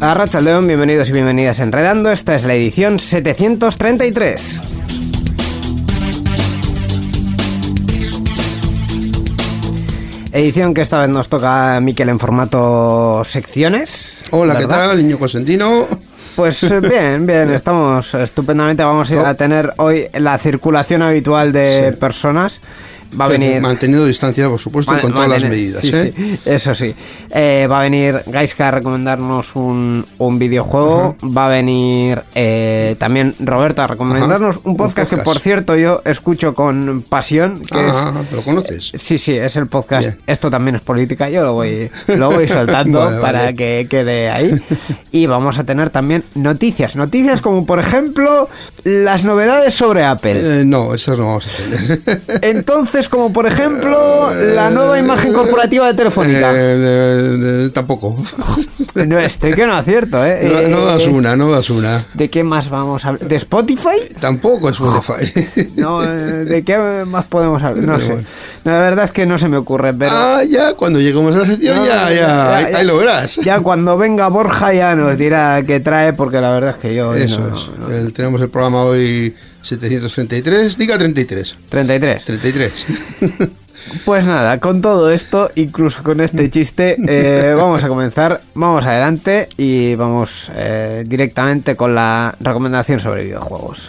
A Racha León, bienvenidos y bienvenidas a Enredando. Esta es la edición 733. Edición que esta vez nos toca a Miquel en formato secciones. Hola, ¿qué ¿verdad? tal, niño consentino? Pues eh, bien, bien, estamos estupendamente. Vamos a tener hoy la circulación habitual de Sí. personas. Va a venir. Manteniendo distancia, por supuesto, y Man- con todas las medidas. sí, ¿eh? sí, eso sí. Eh, va a venir Gaiska a recomendarnos un, un videojuego. Va a venir eh, también Roberto a recomendarnos un un podcast que, por cierto, yo escucho con pasión. Que Ah, ¿lo conoces? es, sí, sí, es el podcast. Bien. Esto también es política. Yo lo voy, lo voy soltando Vale, para vale. que quede ahí. Y vamos a tener también noticias. Noticias como, por ejemplo, las novedades sobre Apple. No, eso no vamos a tener. Entonces, como por ejemplo, la nueva imagen corporativa de Telefónica. Eh, de- de- tampoco. No, estoy que no acierto, ¿eh? No, Eh, no das una, no das una. ¿De qué más vamos a hablar? ¿De Spotify? Tampoco es Spotify. No, eh, ¿de qué más podemos hablar? No Pero sé. bueno. La verdad es que no se me ocurre, pero... Ah, ya, cuando lleguemos a la sección, No, ya, ya, ya, ahí, lo verás. Ya cuando venga Borja ya nos dirá qué trae, porque la verdad es que yo... Eso no- es. no- El- tenemos el programa hoy 733. Diga 33. 33. 33. Pues nada, con todo esto, incluso con este chiste, eh, vamos a comenzar, vamos adelante y vamos eh, directamente con la recomendación sobre videojuegos.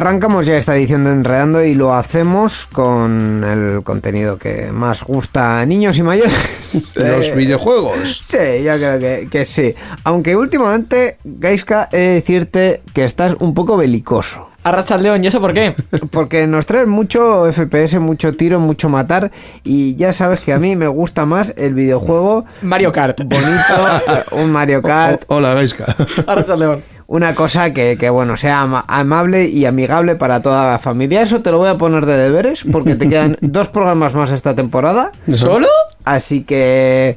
Arrancamos ya esta edición de Enredando y lo hacemos con el contenido que más gusta a niños y mayores. Los Eh, videojuegos. Sí, yo creo que, que sí. Aunque últimamente, Gaiska, he de decirte que estás un poco belicoso. Arracha león, ¿y eso por qué? Porque nos traes mucho FPS, mucho tiro, mucho matar. Y ya sabes que a mí me gusta más el videojuego Mario Kart. bonito, un Mario Kart. O- hola, Gaiska. Arracha león. Una cosa que, que, bueno, sea ama- amable y amigable para toda la familia. Eso te lo voy a poner de deberes porque te quedan dos programas más esta temporada. ¿Solo? Así que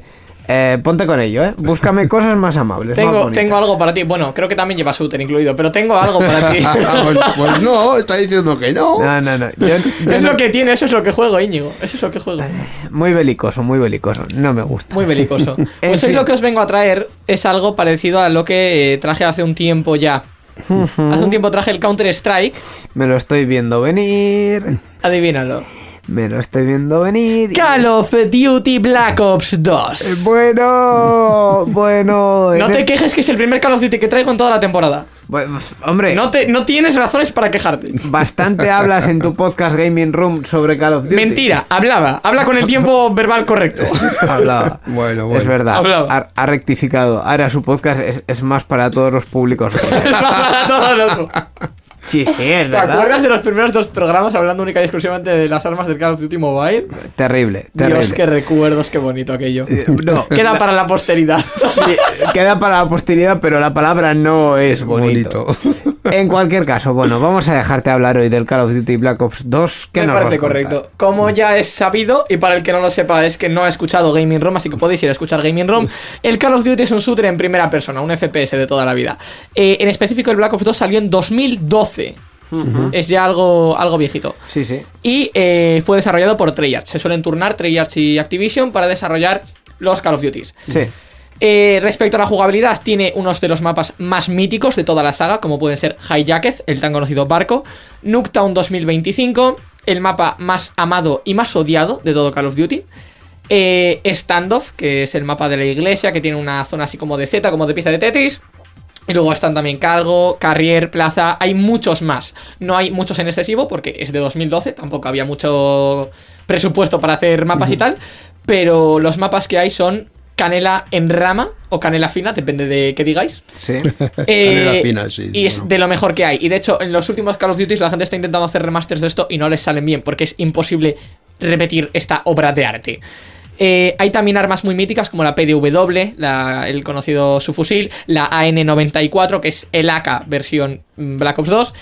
eh, ponte con ello, ¿eh? Búscame cosas más amables. Tengo, algo para ti. Bueno, creo que también lleva Shooter incluido, pero tengo algo para ti. pues, pues no, está diciendo que no. No, no, no. Yo- yo es no- lo que tiene, eso es lo que juego, Íñigo. Eso es lo que juego. Muy belicoso, muy belicoso. No me gusta. Muy belicoso. Pues hoy lo que os vengo a traer es algo parecido a lo que eh, traje hace un tiempo ya. Hace un tiempo traje el Counter Strike. Me lo estoy viendo venir. Adivínalo. Me lo estoy viendo venir. Call of Duty Black Ops 2. Bueno, bueno. No te quejes que es el primer Call of Duty que traigo en toda la temporada. Bueno, hombre, No, te, no tienes razones para quejarte. bastante hablas en tu podcast Gaming Room sobre Call of Duty. Mentira, hablaba. Habla con el tiempo verbal correcto. Hablaba. Bueno, bueno. Es verdad. Hablaba. Ha, ha rectificado. Ahora su podcast es, es más para todos los públicos. Es para todo loco. sí, sí, es ¿Te acuerdas de los primeros dos programas hablando única y exclusivamente de las armas del Call of Duty Mobile? Terrible, terrible. Dios, qué recuerdos, qué bonito aquello. no. Queda para la posteridad. Sí, queda para la posteridad, pero la palabra no es bonito. En cualquier caso, bueno, vamos a dejarte hablar hoy del Call of Duty Black Ops 2. que Me nos parece correcto. Como ya es sabido, y para el que no lo sepa es que no ha escuchado Gaming Room, así que podéis ir a escuchar Gaming Room, el Call of Duty es un shooter en primera persona, un FPS de toda la vida. Eh, en específico, el Black Ops 2 salió en 2012. Es ya algo, algo viejito. Sí, sí. Y eh, fue desarrollado por Treyarch. Se suelen turnar Treyarch y Activision para desarrollar los Call of Duties. Sí. Eh, respecto a la jugabilidad, tiene unos de los mapas más míticos de toda la saga, como pueden ser Hijacked, el tan conocido barco, Nuketown 2025, el mapa más amado y más odiado de todo Call of Duty, eh, Standoff, que es el mapa de la iglesia, que tiene una zona así como de Z, como de pieza de Tetris. Y luego están también Cargo, Carrier, Plaza, hay muchos más. No hay muchos en excesivo porque es de 2012, tampoco había mucho presupuesto para hacer mapas y tal, pero los mapas que hay son canela en rama o canela fina, depende de qué digáis. Sí. Eh, Canela fina, sí, Y es bueno. de lo mejor que hay. Y de hecho, en los últimos Call of Duty la gente está intentando hacer remasters de esto y no les salen bien porque es imposible repetir esta obra de arte. Eh, hay también armas muy míticas como la PDW, la- el conocido subfusil, la AN-94, que es el AK versión mm, Black Ops 2,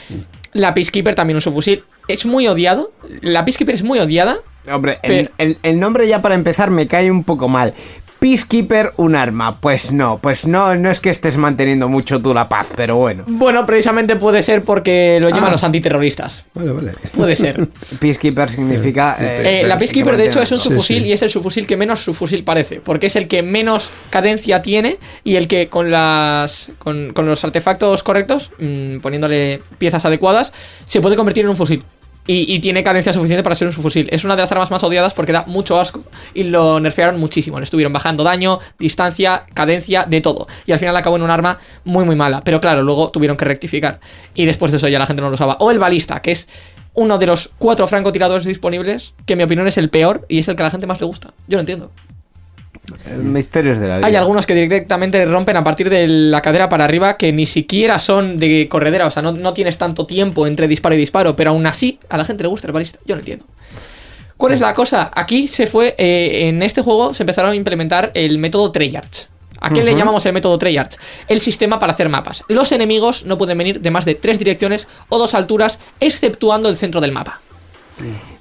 la Peacekeeper, también un subfusil. Es muy odiado, la Peacekeeper es muy odiada. Hombre, el- el nombre ya para empezar me cae un poco mal. Peacekeeper, un arma. Pues no, pues no, no es que estés manteniendo mucho tú la paz, pero bueno. Bueno, precisamente puede ser porque lo llaman Ah. los antiterroristas. Vale, vale. Puede ser. Peacekeeper significa. Eh, la Peacekeeper, de hecho, es un subfusil sí. y es el subfusil que menos subfusil parece, porque es el que menos cadencia tiene y el que con las con, con los artefactos correctos, mm, poniéndole piezas adecuadas, se puede convertir en un fusil. Y, tiene cadencia suficiente para ser un subfusil. Es una de las armas más odiadas porque da mucho asco y lo nerfearon muchísimo. Le estuvieron bajando daño, distancia, cadencia, de todo. Y al final acabó en un arma muy, muy mala. Pero claro, luego tuvieron que rectificar. Y después de eso ya la gente no lo usaba. O el balista, que es uno de los cuatro francotiradores disponibles, que en mi opinión es el peor y es el que a la gente más le gusta. Yo lo entiendo. Misterios de la vida. Hay algunos que directamente rompen a partir de la cadera para arriba que ni siquiera son de corredera, o sea, no, no tienes tanto tiempo entre disparo y disparo, pero aún así a la gente le gusta el balista. Yo no entiendo. ¿Cuál es la cosa? Aquí se fue, eh, en este juego se empezaron a implementar el método Treyarch. ¿A qué le llamamos el método Treyarch? El sistema para hacer mapas. Los enemigos no pueden venir de más de tres direcciones o dos alturas, exceptuando el centro del mapa.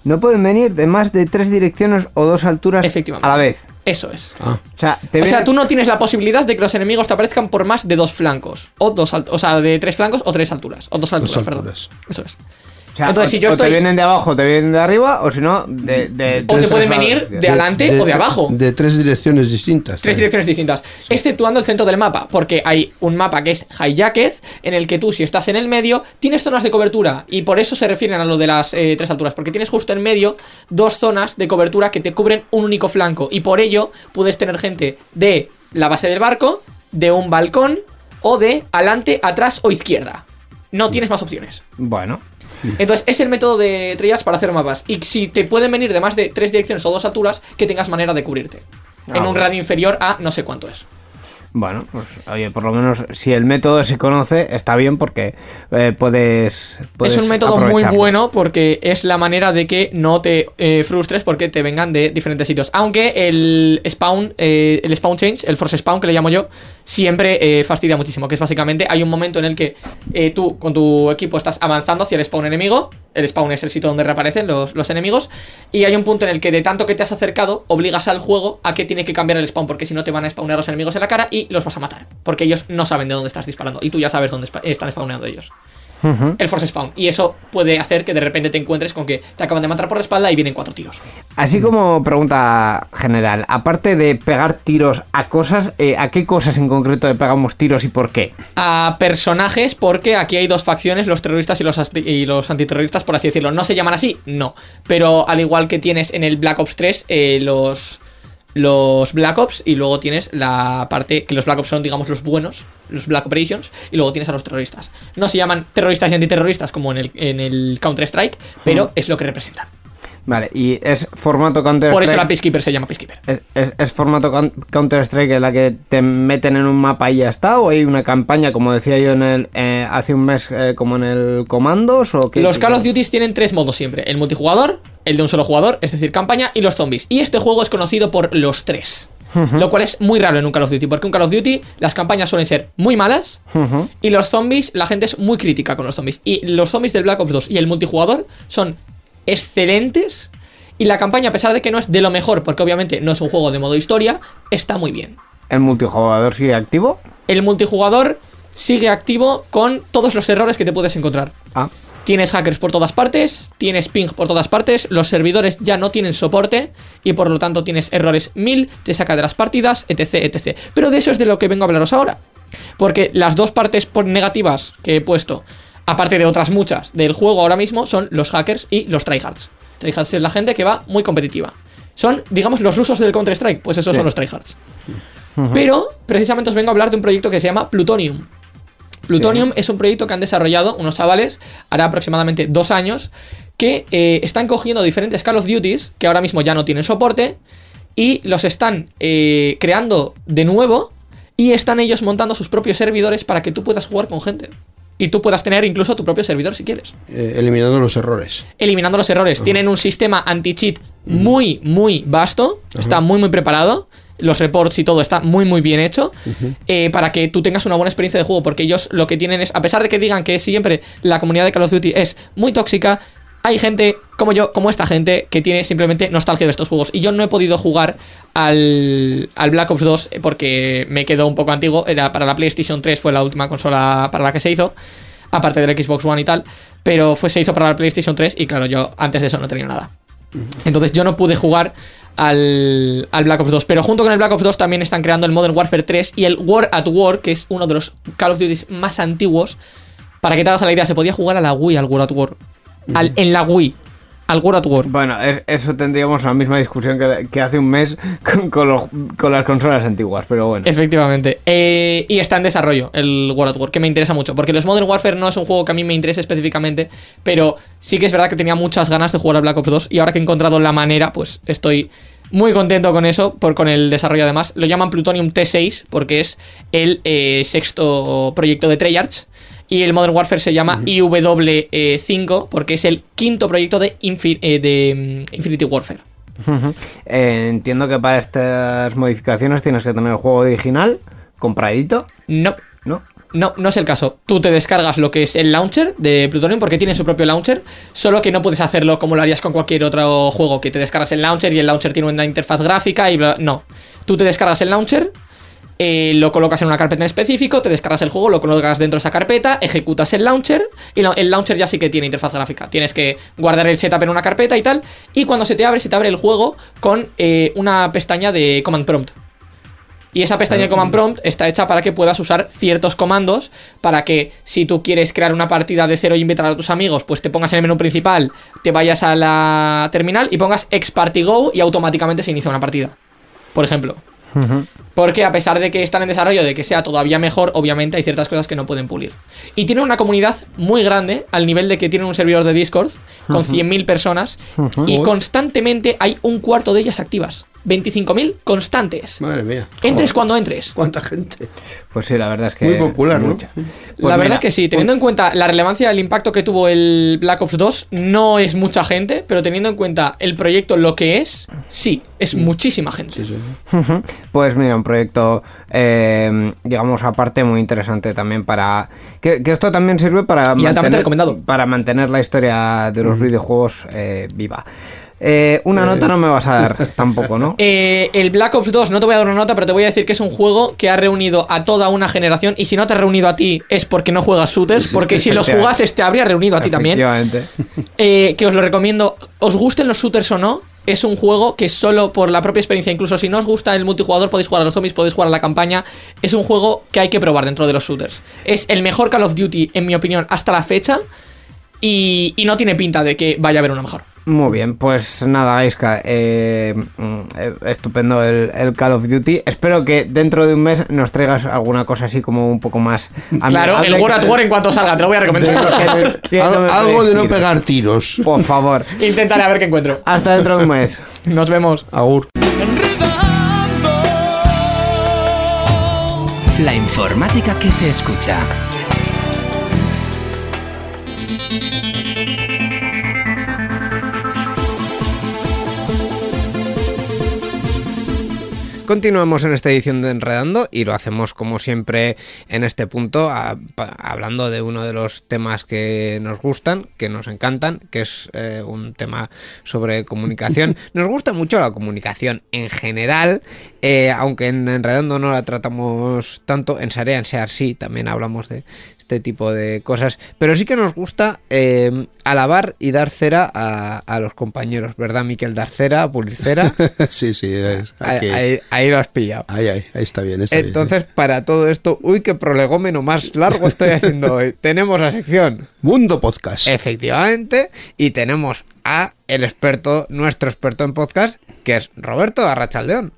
No pueden venir de más de tres direcciones o dos alturas Efectivamente. a la vez. Eso es. Ah, O sea, te O sea, viene- tú no tienes la posibilidad de que los enemigos te aparezcan por más de dos flancos. O dos alt- o sea, de tres flancos o tres alturas. O dos alturas, perdón. alturas. Eso es. O sea, entonces, o- si yo o estoy- te vienen de abajo, te vienen de arriba, o si no, de. de O te pueden venir de adelante o de abajo. De tres direcciones distintas. Tres direcciones distintas, exceptuando el centro del mapa, porque hay un mapa que es Hijacked, en el que tú, si estás en el medio, tienes zonas de cobertura, y por eso se refieren a lo de las eh, tres alturas, porque tienes justo en medio dos zonas de cobertura que te cubren un único flanco, y por ello puedes tener gente de la base del barco, de un balcón, o de adelante, atrás o izquierda. No tienes más opciones. Bueno. Entonces, es el método de Treyarch para hacer mapas. Y si te pueden venir de más de tres direcciones o dos alturas, que tengas manera de cubrirte. Ah, en un radio inferior a no sé cuánto es. Bueno, pues oye, por lo menos si el método se conoce, está bien porque eh, puedes, puedes es un método muy bueno porque es la manera de que no te eh, frustres porque te vengan de diferentes sitios. Aunque el spawn, eh, el spawn change, el force spawn que le llamo yo, siempre eh, fastidia muchísimo. Que es básicamente hay un momento en el que tú con tu equipo estás avanzando hacia el spawn enemigo. El spawn es el sitio donde reaparecen los, enemigos. Y hay un punto en el que de tanto que te has acercado, obligas al juego a que tiene que cambiar el spawn. Porque si no te van a spawnear los enemigos en la cara y los vas a matar. Porque ellos no saben de dónde estás disparando. Y tú ya sabes dónde están spawneando ellos El force spawn. Y eso puede hacer que de repente te encuentres con que te acaban de matar por la espalda y vienen cuatro tiros. Así como pregunta general, aparte de pegar tiros a cosas, eh, ¿a qué cosas en concreto le pegamos tiros y por qué? A personajes, porque aquí hay dos facciones, los terroristas y los, asti- y los antiterroristas, por así decirlo. ¿No se llaman así? No. Pero al igual que tienes en el Black Ops 3, eh, los, los Black Ops, y luego tienes la parte que los Black Ops son, digamos, los buenos, los Black Operations, y luego tienes a los terroristas. No se llaman terroristas y antiterroristas como en el, en el Counter-Strike, pero es lo que representan. Vale, y es formato Counter Por eso la. Peacekeeper se llama Peacekeeper. ¿Es, es- es formato Counter Strike en la que te meten en un mapa y ya está? ¿O hay una campaña, como decía yo en el, eh, hace un mes, eh, como en el Comandos? ¿o qué- Los Call of Duty tienen tres modos siempre: el multijugador, el de un solo jugador, es decir, campaña, y los zombies. Y este juego es conocido por los tres. Lo cual es muy raro en un Call of Duty, porque en un Call of Duty las campañas suelen ser muy malas y los zombies, la gente es muy crítica con los zombies. Y los zombies del Black Ops 2 y el multijugador son excelentes. Y la campaña, a pesar de que no es de lo mejor, porque obviamente no es un juego de modo historia, está muy bien. ¿El multijugador sigue activo? El multijugador sigue activo con todos los errores que te puedes encontrar. Ah. Tienes hackers por todas partes, tienes ping por todas partes, los servidores ya no tienen soporte y por lo tanto tienes errores 1000, te saca de las partidas, etc, etc. Pero de eso es de lo que vengo a hablaros ahora. Porque las dos partes por negativas que he puesto, aparte de otras muchas del juego ahora mismo, son los hackers y los tryhards. Tryhards es la gente que va muy competitiva. Son, digamos, los rusos del Counter-Strike, pues esos Sí. son los tryhards. Pero precisamente os vengo a hablar de un proyecto que se llama Plutonium. Plutonium es un proyecto que han desarrollado unos chavales, hará aproximadamente dos años, que eh, están cogiendo diferentes Call of Duties, que ahora mismo ya no tienen soporte, y los están eh, creando de nuevo, y están ellos montando sus propios servidores para que tú puedas jugar con gente. Y tú puedas tener incluso tu propio servidor si quieres Eh, eliminando los errores. eliminando los errores. Tienen un sistema anti-cheat muy, muy vasto. Está muy, muy preparado. Los reports y todo está muy, muy bien hecho. eh, para que tú tengas una buena experiencia de juego. Porque ellos lo que tienen es, a pesar de que digan que siempre la comunidad de Call of Duty es muy tóxica, hay gente como yo, como esta gente, que tiene simplemente nostalgia de estos juegos. Y yo no he podido jugar al, al Black Ops 2 porque me quedó un poco antiguo. Era para la PlayStation 3, fue la última consola para la que se hizo. Aparte del Xbox One y tal. Pero fue, se hizo para la PlayStation 3 y claro, yo antes de eso no tenía nada. Entonces yo no pude jugar al, al Black Ops 2. Pero junto con el Black Ops 2 también están creando el Modern Warfare 3 y el War at War, que es uno de los Call of Duty más antiguos. Para que te hagas la idea, se podía jugar a la Wii al War at War. Al- en la Wii. Al War at War. Bueno, es- eso tendríamos la misma discusión que, que hace un mes con, con los- con las consolas antiguas, pero bueno. Efectivamente. Eh, y está en desarrollo el World at War, que me interesa mucho. Porque los Modern Warfare no es un juego que a mí me interese específicamente. Pero sí que es verdad que tenía muchas ganas de jugar al Black Ops 2. Y ahora que he encontrado la manera, pues estoy muy contento con eso. Por, con el desarrollo además. Lo llaman Plutonium T6 porque es el eh, sexto proyecto de Treyarch. Y el Modern Warfare se llama IW5 porque es el quinto proyecto de, eh, de mm, Infinity Warfare. Eh, entiendo que para estas modificaciones tienes que tener el juego original compradito, No, ¿no? No, no es el caso. Tú te descargas lo que es el launcher de Plutonium porque tiene su propio launcher, solo que no puedes hacerlo como lo harías con cualquier otro juego, que te descargas el launcher y el launcher tiene una interfaz gráfica y bla. No. Tú te descargas el launcher, eh, lo colocas en una carpeta en específico, te descargas el juego, lo colocas dentro de esa carpeta, ejecutas el launcher y el launcher ya sí que tiene interfaz gráfica. Tienes que guardar el setup en una carpeta y tal, y cuando se te abre, se te abre el juego con eh, una pestaña de command prompt. Y esa pestaña de Command Prompt está hecha para que puedas usar ciertos comandos para que si tú quieres crear una partida de cero y invitar a tus amigos, pues te pongas en el menú principal, te vayas a la terminal y pongas X Party Go y automáticamente se inicia una partida. Por ejemplo. Porque a pesar de que están en desarrollo, de que sea todavía mejor, obviamente hay ciertas cosas que no pueden pulir. Y tiene una comunidad muy grande, al nivel de que tienen un servidor de Discord con 100.000 personas, y constantemente hay un cuarto de ellas activas. 25.000 constantes. Madre mía. Entres Joder, cuando entres. ¿Cuánta gente? Pues sí, la verdad es que. Muy popular, ¿no? mucha. Pues la verdad mira, que sí, teniendo en cuenta la relevancia del impacto que tuvo el Black Ops 2, no es mucha gente, pero teniendo en cuenta el proyecto lo que es, sí, es muchísima gente. Sí, sí. Pues mira, un proyecto, eh, digamos, aparte muy interesante también para... Que, que esto también sirve para... Y altamente recomendado. Para mantener la historia de los videojuegos eh, viva. Eh, una nota no me vas a dar tampoco, ¿no? Eh, el Black Ops 2, no te voy a dar una nota, pero te voy a decir que es un juego que ha reunido a toda una generación. Y si no te ha reunido a ti, es porque no juegas shooters. Porque si los jugases, te habría reunido a ti también. Efectivamente. Eh, que os lo recomiendo. Os gusten los shooters o no, es un juego que solo por la propia experiencia, incluso si no os gusta el multijugador, podéis jugar a los zombies, podéis jugar a la campaña. Es un juego que hay que probar dentro de los shooters. Es el mejor Call of Duty, en mi opinión, hasta la fecha. Y, y no tiene pinta de que vaya a haber uno mejor. Muy bien, pues nada, Iska, eh, mm, estupendo el, el Call of Duty. Espero que dentro de un mes nos traigas alguna cosa así como un poco más... Claro, el. War at War en cuanto salga, te lo voy a recomendar. Que no algo de no tiros. pegar tiros. Por favor. Intentaré a ver qué encuentro. Hasta dentro de un mes. Nos vemos. Agur. La informática que se escucha. Continuamos en esta edición de Enredando y lo hacemos como siempre en este punto, a- pa- hablando de uno de los temas que nos gustan, que nos encantan, que es eh, un tema sobre comunicación. Nos gusta mucho la comunicación en general, eh, aunque en Enredando no la tratamos tanto, en Sarea, en Sear sí, también hablamos de este tipo de cosas, pero sí que nos gusta eh, alabar y dar cera a, a los compañeros, ¿verdad, Miquel? Dar cera, pulir cera. sí, sí, es- aquí- ahí lo has pillado. ahí, ahí, ahí está bien. Está bien, Entonces, para todo esto, uy, qué prolegómeno más largo estoy haciendo hoy. Tenemos la sección. Mundo Podcast. efectivamente, y tenemos a el experto, nuestro experto en podcast, que es Roberto Arrachaldeón.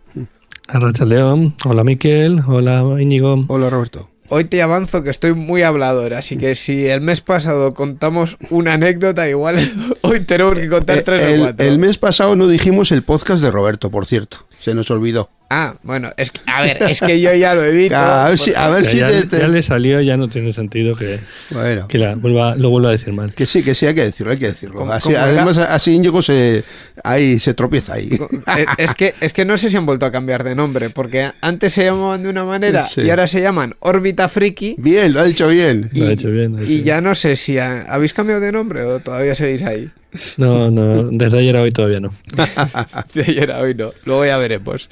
Arracha León, hola Miquel, hola Íñigo. Hola, Roberto. Hoy te avanzo que estoy muy hablador, así que si el mes pasado contamos una anécdota, igual hoy tenemos que contar Eh, tres o el, cuatro. el mes pasado no dijimos el podcast de Roberto, por cierto. Se nos olvidó. Ah, bueno, es que, a ver, es que yo ya lo he dicho. A ver si, a ver Ya, si ya- te- te- ya le salió, ya no tiene sentido que, Bueno, que la vuelva, lo vuelva a decir mal. que sí, que sí, hay que decirlo, hay que decirlo. ¿Cómo- Así, cómo además, así Íñigo se, ahí se tropieza ahí. Eh, Es que, es que no sé si han vuelto a cambiar de nombre, porque antes se llamaban de una manera Sí. y ahora se llaman Órbita Friki. Bien, lo ha dicho bien. Lo ha hecho bien. lo ha hecho Y bien. ya no sé si ha- habéis cambiado de nombre o todavía seguís ahí. No, no, desde ayer a hoy todavía no. De ayer a hoy no. Luego ya veremos.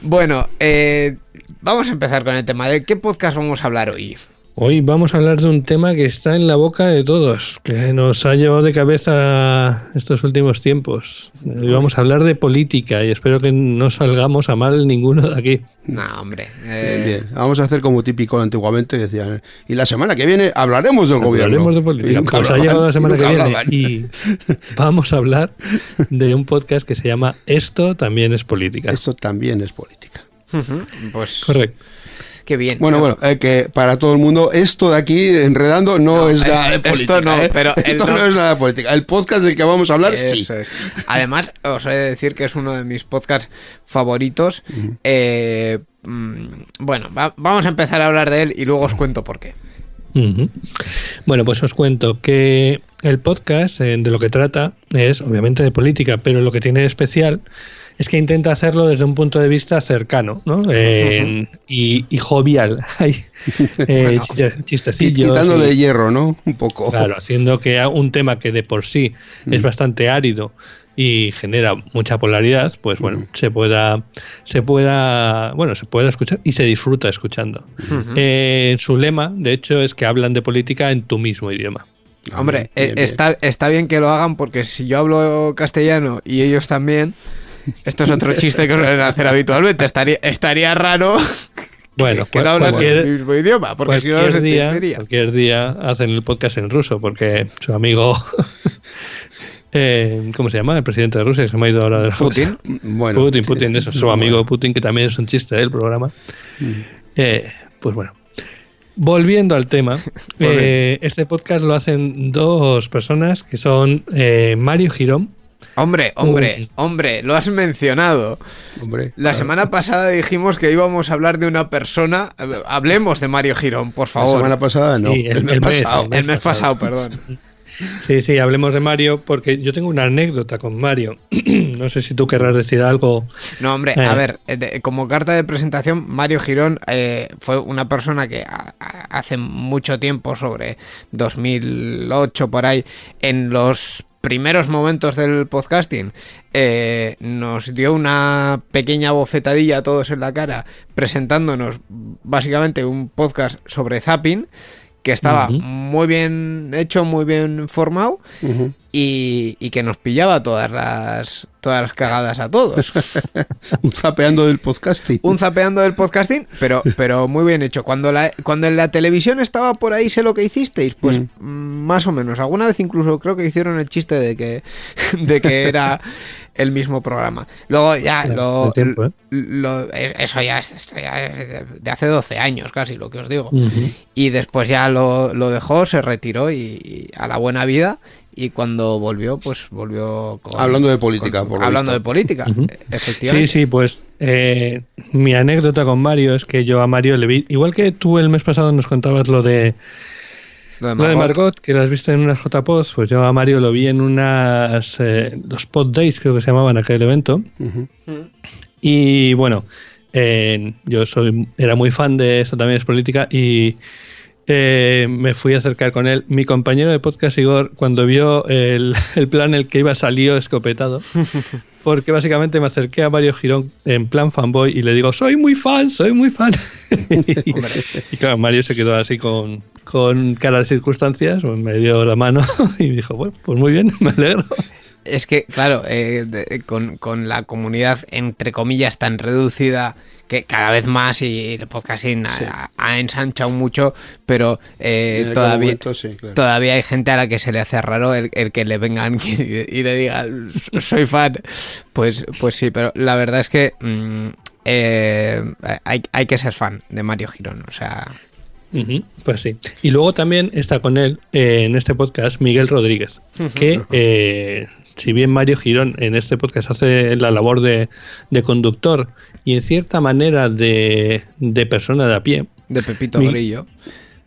Bueno, eh, vamos a empezar con el tema de qué podcast vamos a hablar hoy. Hoy vamos a hablar de un tema que está en la boca de todos, que nos ha llevado de cabeza estos últimos tiempos. Hoy vamos a hablar de política y espero que no salgamos a mal ninguno de aquí. No, hombre. eh, Bien, bien. Vamos a hacer como típico antiguamente decían. Y la semana que viene hablaremos del gobierno. Hablaremos de política. Pues ha hablaban, llegado la semana que viene hablaban. y vamos a hablar de un podcast que se llama Esto también es política. Esto también es política. pues Correcto. Qué bien. Bueno, bueno, eh, que para todo el mundo, esto de aquí, enredando, no, No, es es- nada de esto política. no, ¿eh? pero esto no- no es nada de política. El podcast del que vamos a hablar, sí. Es. Además, os he de decir que es uno de mis podcasts favoritos. Eh, mm, bueno, va- vamos a empezar a hablar de él y luego os cuento por qué. Bueno, pues os cuento que el podcast eh, de lo que trata es obviamente de política, pero lo que tiene de especial es que intenta hacerlo desde un punto de vista cercano ¿no? Eh, y, y jovial. Eh, Bueno. chiste- chistecillos. Quitándole y- hierro, ¿no? Un poco. Claro, haciendo que un tema que de por sí es bastante árido y genera mucha polaridad, pues bueno, se pueda, se pueda, bueno, se pueda escuchar y se disfruta escuchando. Eh, su lema, de hecho, es que hablan de política en tu mismo idioma. Ah, Hombre, bien, eh, bien. Está, está bien que lo hagan porque si yo hablo castellano y ellos también, esto es otro chiste que suelen hacer habitualmente. Estaría, estaría raro Bueno, que no hablas el mismo idioma, porque si no, día, cualquier día hacen el podcast en ruso porque su amigo, eh, ¿cómo se llama? El presidente de Rusia, que se me ha ido ahora de la Putin. Bueno, Putin. Putin, eso, su amigo Putin, que también es un chiste del programa. Eh, pues bueno. Volviendo al tema, eh, este podcast lo hacen dos personas que son Mario Girón. Hombre, hombre, Uy. hombre, lo has mencionado. Hombre, La semana pasada dijimos que íbamos a hablar de una persona. eh, Hablemos de Mario Girón, por la favor. semana pasada no. Sí, el- el, mes el mes, pasado. El mes pasado, perdón. Sí, sí, hablemos de Mario porque yo tengo una anécdota con Mario. no sé si tú querrás decir algo. No, hombre, Eh. a ver, eh, de- como carta de presentación, Mario Girón eh, fue una persona que a- a- hace mucho tiempo, sobre 2008 por ahí, en los primeros momentos del podcasting, eh, nos dio una pequeña bofetadilla a todos en la cara, presentándonos básicamente un podcast sobre zapping que estaba muy bien hecho, muy bien formado y, y que nos pillaba todas las todas las cagadas a todos. Un zapeando del podcasting. un zapeando del podcasting, pero, pero muy bien hecho. Cuando, la, cuando en la televisión estaba por ahí, sé lo que hicisteis, pues mm, más o menos. Alguna vez incluso creo que hicieron el chiste de que, de que era el mismo programa. Luego ya Claro, lo, tiempo, ¿eh? lo- es- eso ya es, esto ya es de- hace 12 años casi, lo que os digo. Y después ya lo, lo dejó, se retiró y, y a la buena vida. Y cuando volvió, pues volvió con- Hablando de política, por hablando de política, efectivamente. Sí, sí, pues eh, mi anécdota con Mario es que yo a Mario le vi, igual que tú el mes pasado nos contabas lo de, Lo de lo de Margot. Margot, que las viste en unas JPOds, pues yo a Mario lo vi en unas, eh, los Pod Days creo que se llamaban aquel evento. Y bueno, eh, yo soy era muy fan de esto también es política y eh, me fui a acercar con él. Mi compañero de podcast, Igor, cuando vio el, el plan el que iba salió escopetado. Porque básicamente me acerqué a Mario Girón en plan fanboy y le digo, soy muy fan, soy muy fan. y, y claro, Mario se quedó así con, con cara de circunstancias, pues me dio la mano y dijo, bueno, pues muy bien, me alegro. Es que, claro, eh, de- con, con la comunidad, entre comillas, tan reducida que cada vez más y el podcasting ha, ha ensanchado mucho, pero eh, todavía, momento, sí, claro. todavía hay gente a la que se le hace raro el, el que le vengan y, y le diga soy fan. Pues, pues sí, pero la verdad es que mm, eh, hay, hay que ser fan de Mario Girón. O sea, Pues sí. Y luego también está con él eh, en este podcast Miguel Rodríguez, que eh, si bien Mario Girón en este podcast hace la labor de, de conductor y en cierta manera de, de persona de a pie, de Pepito Grillo.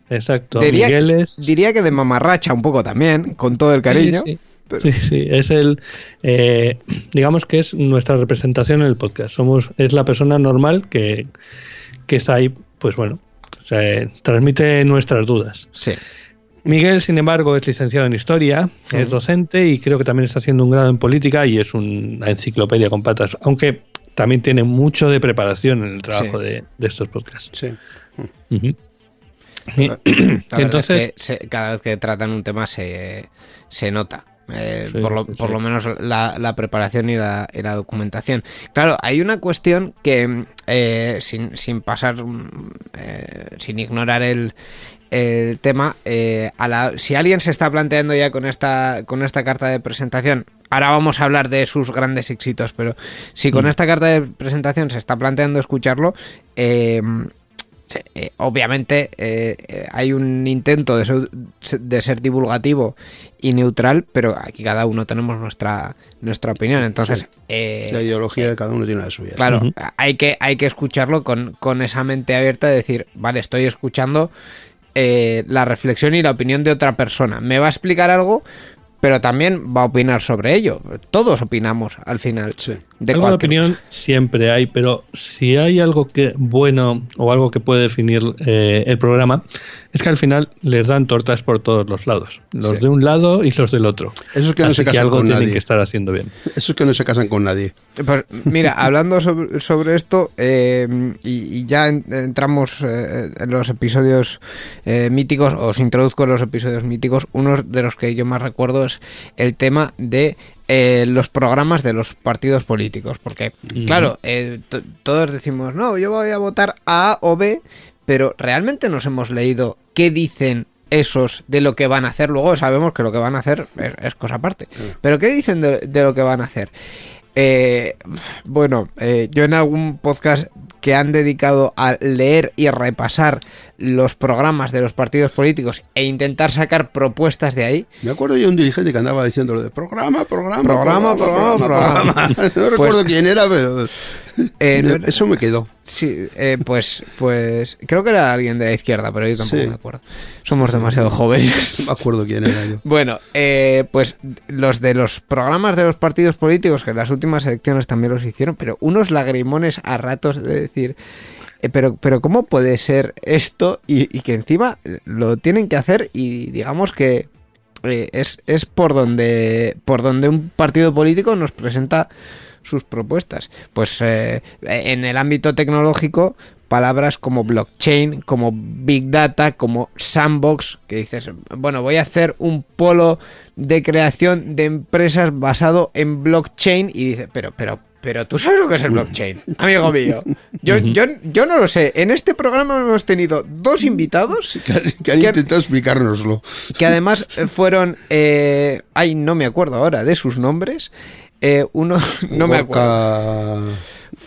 exacto, Diría, Miguel es... diría que de mamarracha un poco también, con todo el cariño. Sí, sí. pero- Sí, sí, es el, eh, digamos que es nuestra representación en el podcast. Somos, es la persona normal que, que está ahí, pues bueno, sea, eh, transmite nuestras dudas. Sí. Miguel, sin embargo, es licenciado en historia, es docente y creo que también está haciendo un grado en política y es una enciclopedia con patas, aunque también tiene mucho de preparación en el trabajo Sí. de, de estos podcasts. Sí. La entonces, es que se- cada vez que tratan un tema se, se nota. Eh, Sí, por, lo, sí, por sí. lo menos la, la preparación y la, y la documentación. Claro, hay una cuestión que, eh, sin, sin pasar, mm, eh, sin ignorar el, el tema, eh, a la, si alguien se está planteando ya con esta, con esta carta de presentación, ahora vamos a hablar de sus grandes éxitos, pero si con esta carta de presentación se está planteando escucharlo, eh, eh, obviamente eh, eh, hay un intento de, ser- de ser divulgativo y neutral, pero aquí cada uno tenemos nuestra nuestra opinión. Entonces, eh, La ideología de cada uno tiene la suya. claro, hay que hay que escucharlo con, con esa mente abierta de decir, vale, estoy escuchando eh, la reflexión y la opinión de otra persona. Me va a explicar algo, pero también va a opinar sobre ello. Todos opinamos al final. Sí. De cualquier opinión cosa. siempre hay, pero si hay algo que bueno o algo que puede definir eh, el programa, es que al final les dan tortas por todos los lados. Los Sí. de un lado y los del otro. Esos que no Así se que casan algo con tienen nadie. que estar haciendo bien. Esos que no se casan con nadie. Pues mira, hablando sobre, sobre esto, eh, y, y ya en- entramos eh, en los episodios eh, míticos, os introduzco en los episodios míticos, uno de los que yo más recuerdo es el tema de eh, los programas de los partidos políticos, porque claro, eh, to- todos decimos, no, yo voy a votar a A o B, pero realmente nos hemos leído qué dicen esos de lo que van a hacer. Luego sabemos que lo que van a hacer es, es cosa aparte. Pero ¿qué dicen de, de lo que van a hacer? Eh, bueno, eh, yo en algún podcast que han dedicado a leer y repasar los programas de los partidos políticos e intentar sacar propuestas de ahí, Me acuerdo yo de un dirigente que andaba diciendo lo de programa, programa, Programa, programa, programa. no recuerdo quién era, pero eh, no eso me quedó. Sí, eh, pues, pues creo que era alguien de la izquierda, pero yo tampoco Sí. me acuerdo. Somos demasiado jóvenes. No me acuerdo quién era yo. Bueno, eh, pues los de los programas de los partidos políticos, que en las últimas elecciones también los hicieron, pero unos lagrimones a ratos de decir, eh, pero, pero ¿cómo puede ser esto? Y, y que encima lo tienen que hacer y digamos que eh, es, es por donde por donde un partido político nos presenta sus propuestas. Pues eh, en el ámbito tecnológico, palabras como blockchain, como big data, como sandbox, que dices, bueno, voy a hacer un polo de creación de empresas basado en blockchain y dices, pero, pero, pero tú sabes lo que es el blockchain, amigo mío. Yo, yo, yo no lo sé. En este programa hemos tenido dos invitados Que, han- que han ¿Qué- intentado explicárnoslo. que además fueron, eh, ay, no me acuerdo ahora de sus nombres. Eh, uno, no me acuerdo.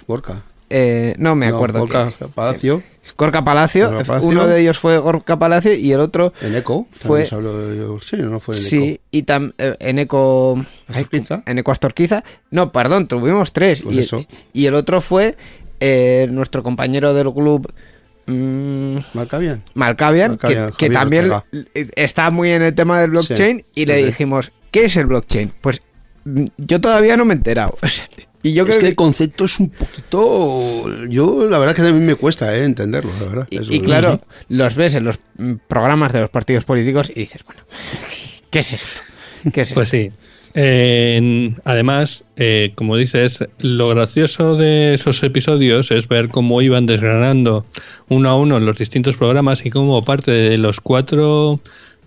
Gorka. Eh, no me No, acuerdo. Gorka que- Palacio. Gorka Palacio, Gorka Palacio. uno de ellos fue Gorka Palacio y el otro En Eco. Fue- se habló de- Sí, no fue en sí, Eco. y tam, eh, en Eco Astorquiza. en Eco Astorquiza. No, perdón, tuvimos tres Pues y, eso. y el otro fue eh, nuestro compañero del club mm, Marca bien. Malkavian, Malkavian, que, también Ortega. está muy en el tema del blockchain Sí, y le sí, dijimos, ¿qué es el blockchain? Pues yo todavía no me he enterado. O sea, Y yo es creo que que, el concepto es un poquito. Yo, la verdad, que a mí me cuesta eh, entenderlo, la verdad. y, Eso y es- claro, los ves en los programas de los partidos políticos y dices, bueno, ¿qué es esto? ¿Qué es esto? Pues sí. Eh, además, eh, como dices, lo gracioso de esos episodios es ver cómo iban desgranando uno a uno los distintos programas y cómo parte de los cuatro,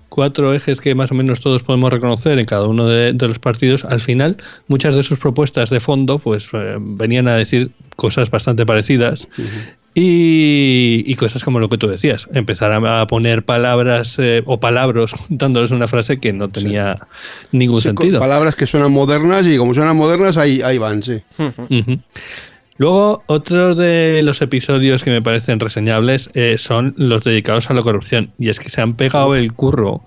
cuatro ejes que más o menos todos podemos reconocer en cada uno de, de los partidos, al final muchas de sus propuestas de fondo pues eh, venían a decir cosas bastante parecidas. Y, y cosas como lo que tú decías, empezar a, a poner palabras eh, o palabras juntándoles una frase que no tenía ningún Sí, sentido. palabras que suenan modernas y como suenan modernas, ahí, ahí van, sí. Ujú. Luego, otros de los episodios que me parecen reseñables eh, son los dedicados a la corrupción. Y es que se han pegado el curro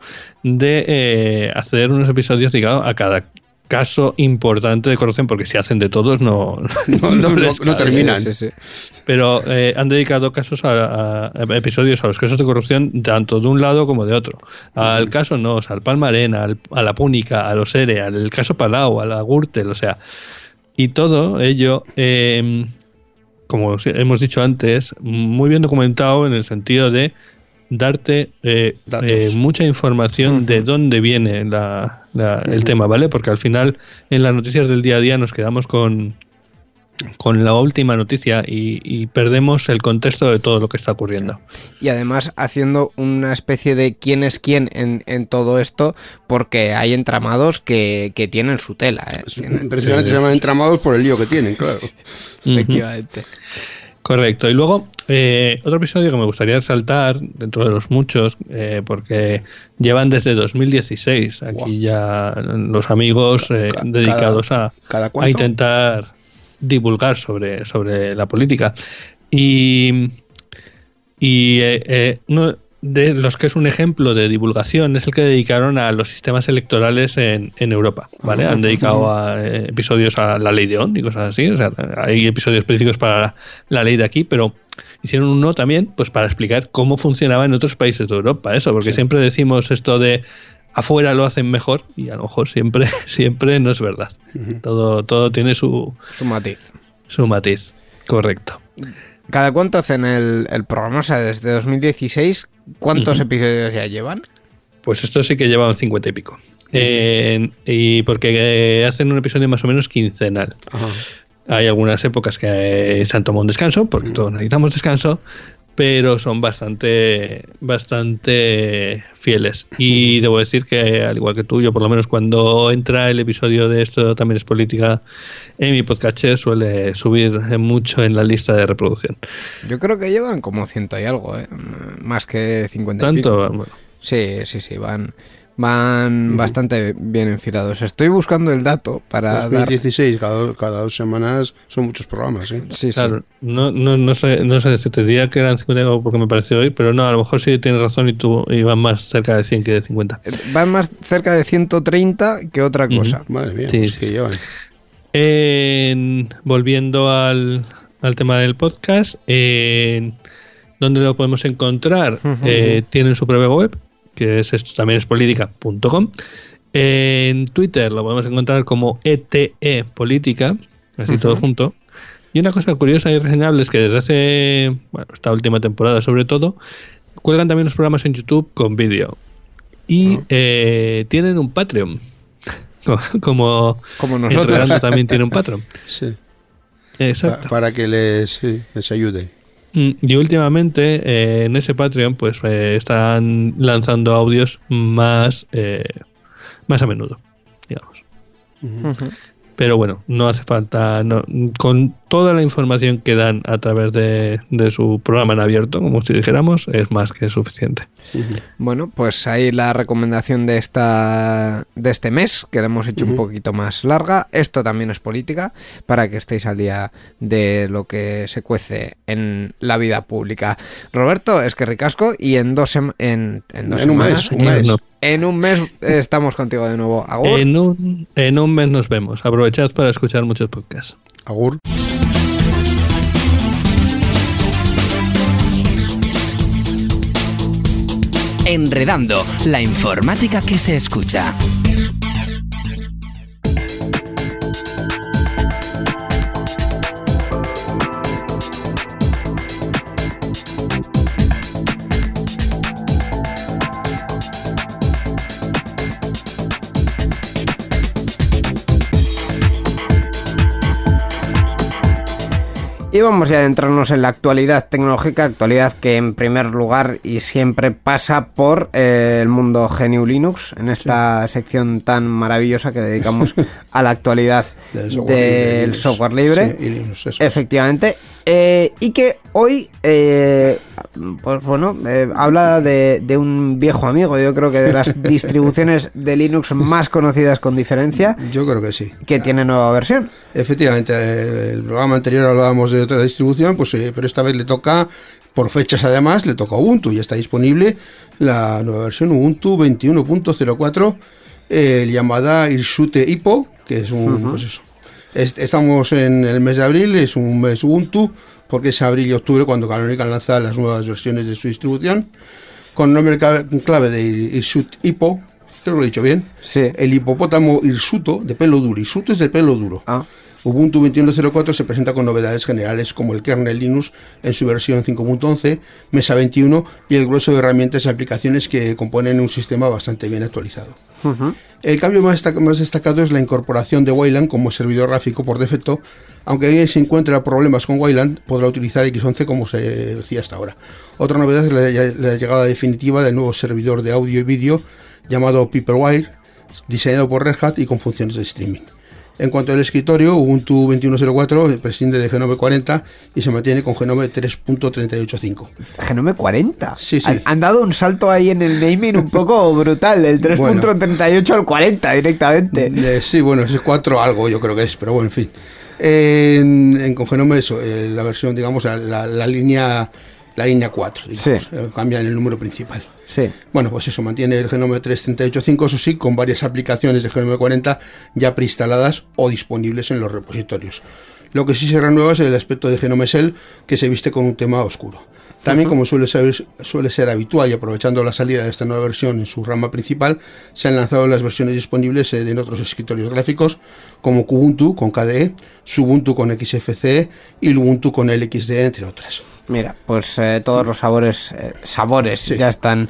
de eh, hacer unos episodios dedicados a cada caso importante de corrupción, porque si hacen de todos no, No, no, les no- no cabe. terminan. Sí, sí. Pero eh, han dedicado casos a, a- a episodios a los casos de corrupción tanto de un lado como de otro. Al caso Nos, al Palmarén, al- a la Púnica, a los ERE, al caso Palau, a la Gürtel, o sea. Y todo ello, eh, como hemos dicho antes, muy bien documentado en el sentido de darte eh, eh, mucha información de dónde viene la- la- el tema, ¿vale? Porque al final en las noticias del día a día nos quedamos con, con la última noticia y, y perdemos el contexto de todo lo que está ocurriendo. Y además haciendo una especie de quién es quién en, en todo esto, porque hay entramados que, que tienen su tela. ¿eh? Tienen- Precisamente se llaman entramados por el lío que tienen, claro. Efectivamente. Correcto. Y luego, eh, otro episodio que me gustaría resaltar, dentro de los muchos, eh, porque llevan desde 2016 aquí ya los amigos eh, Ca- dedicados a, ¿cada a intentar divulgar sobre, sobre la política. Y, y eh, eh, uno de los que es un ejemplo de divulgación es el que dedicaron a los sistemas electorales en, en Europa. ¿vale? Han dedicado a eh, episodios a la ley de ON y cosas así. O sea, hay episodios específicos para la ley de aquí, pero hicieron uno también pues para explicar cómo funcionaba en otros países de Europa. Eso, porque siempre decimos esto de afuera lo hacen mejor y a lo mejor siempre, siempre no es verdad. Todo, todo tiene su, Su matiz. su matiz. Correcto. ¿Cada cuánto hacen el, el programa? O sea, desde 2016, ¿cuántos episodios ya llevan? Pues esto sí que llevan 50 y pico. Eh, y porque eh, hacen un episodio más o menos quincenal. Ajá. Hay algunas épocas que eh, se han tomado un descanso, porque todos necesitamos descanso, pero son bastante, bastante fieles. Y debo decir que, al igual que tú, yo por lo menos cuando entra el episodio de esto también es política, en mi podcast suele subir mucho en la lista de reproducción. Yo creo que llevan como ciento y algo, ¿eh? Más que 50 y Tanto, pico. bueno, Sí, sí, sí, van, van bastante bien enfilados. Estoy buscando el dato para dar... 2016, cada, do- cada dos semanas son muchos programas, ¿eh? Sí, sí. Claro, no, no, no sé, no sé si te diría que eran 50 porque me pareció hoy, pero no, a lo mejor sí tienes razón y tú ibas más cerca de 100 que de 50. Eh, Van más cerca de 130 que otra cosa. Madre mía, Sí, pues sí, que sí. llevan. En- volviendo al, al tema del podcast, en- ¿dónde lo podemos encontrar? Eh, tienen su propia web, que es esto también es política.com. En Twitter lo podemos encontrar como ETE Política, así todo junto. Y una cosa curiosa y reseñable es que desde hace, bueno, esta última temporada sobre todo, cuelgan también los programas en YouTube con vídeo. Y eh, tienen un Patreon. Como, Como nosotros. también tiene un Patreon. Sí. Pa- Exacto. para que les, sí, les ayude. Mm, Y últimamente eh, en ese Patreon pues eh, están lanzando audios más, eh, más a menudo, digamos. Pero bueno, no hace falta, no, con toda la información que dan a través de, de su programa en abierto, como si dijéramos, es más que suficiente. Bueno, pues ahí la recomendación de esta de este mes, que la hemos hecho un poquito más larga. Esto también es política, para que estéis al día de lo que se cuece en la vida pública. Roberto, es que ricasco, y en dos, sem- en, en dos En un mes, un en, mes. No. En un mes eh, estamos contigo de nuevo. Agur. En un, en un mes nos vemos. Aprovechad para escuchar muchos podcasts. Agur. Enredando, la informática que se escucha. Y vamos ya a adentrarnos en la actualidad tecnológica, actualidad que en primer lugar y siempre pasa por eh, el mundo GNU Linux, en esta sección tan maravillosa que dedicamos a la actualidad Del software libre, del software libre. Sí, y Linux, eso. Efectivamente. Eh, y que hoy, eh, pues bueno, eh, habla de, de un viejo amigo, yo creo que de las distribuciones de Linux más conocidas con diferencia, Yo creo que sí. que tiene nueva versión. Efectivamente, eh, el programa anterior hablábamos de otra distribución, pues pero esta vez le toca, por fechas además, le toca Ubuntu. Ya está disponible la nueva versión Ubuntu 21.04, eh, llamada Irshute Hippo, que es un, pues eso. Es- estamos en el mes de abril, es un mes Ubuntu, porque es abril y octubre cuando Canonical lanza las nuevas versiones de su distribución, con nombre clave de Irshut Hippo, creo que lo he dicho bien, Sí. el hipopótamo hirsuto de pelo duro. Hirsuto es de pelo duro. Ah. Ubuntu 21.04 se presenta con novedades generales como el kernel Linux en su versión 5.11, Mesa 21 y el grueso de herramientas y aplicaciones que componen un sistema bastante bien actualizado. El cambio más, destaca- más destacado es la incorporación de Wayland como servidor gráfico por defecto, aunque alguien se encuentra problemas con Wayland, podrá utilizar X11 como se decía hasta ahora. Otra novedad es la, la llegada definitiva del nuevo servidor de audio y vídeo llamado Paperwire, diseñado por Red Hat y con funciones de streaming. En cuanto al escritorio, Ubuntu 21.04 prescinde de Genome 40 y se mantiene con Genome 3.385. Genome 40. Sí, sí. Han, han dado un salto ahí en el naming un poco brutal, del 3.38 al 40 directamente. Eh, sí, bueno, es 4 algo yo creo que es, pero bueno, en fin. En, en con Genome eso, eh, la versión, digamos, la, la- la línea la línea 4, digamos, Sí. eh, cambian el número principal. Bueno, pues eso, mantiene el Genome 338.5, eso sí, con varias aplicaciones de Genome 40 ya preinstaladas o disponibles en los repositorios. Lo que sí se renueva es el aspecto de Genome Shell, que se viste con un tema oscuro. También, como suele ser, suele ser habitual y aprovechando la salida de esta nueva versión en su rama principal, se han lanzado las versiones disponibles en otros escritorios gráficos como Kubuntu con KDE, Subuntu con XFCE y Ubuntu con LXD, entre otras. Mira, pues eh, todos los sabores, eh, sabores Sí. ya están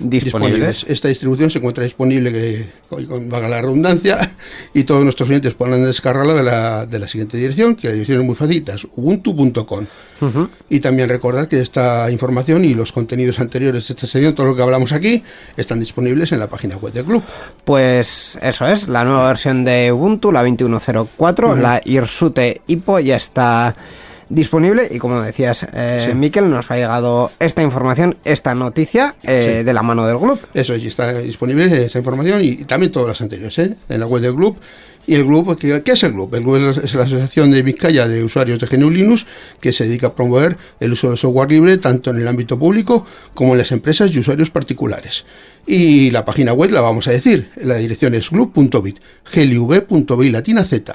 disponibles. disponibles. Esta distribución se encuentra disponible, que, valga la redundancia, y todos nuestros oyentes podrán descargarla de la, de la siguiente dirección, que la dirección es muy es ubuntu.com. Y también recordar que esta información y los contenidos anteriores de esta sección, todo lo que hablamos aquí, están disponibles en la página web del club. Pues eso es, la nueva versión de Ubuntu, la 21.04, la Irsute Hippo ya está disponible y como decías, eh, Sí. Miquel, nos ha llegado esta información, esta noticia eh, Sí. de la mano del club. Eso es, y está disponible esa información y, y también todas las anteriores, ¿eh? en la web del club. Y el club, ¿qué, qué es el club? El club es la, es la Asociación de Vizcaya de Usuarios de GNU Linux que se dedica a promover el uso de software libre tanto en el ámbito público como en las empresas y usuarios particulares. Y la página web la vamos a decir, la dirección es glub.bit, glv.bit latina z.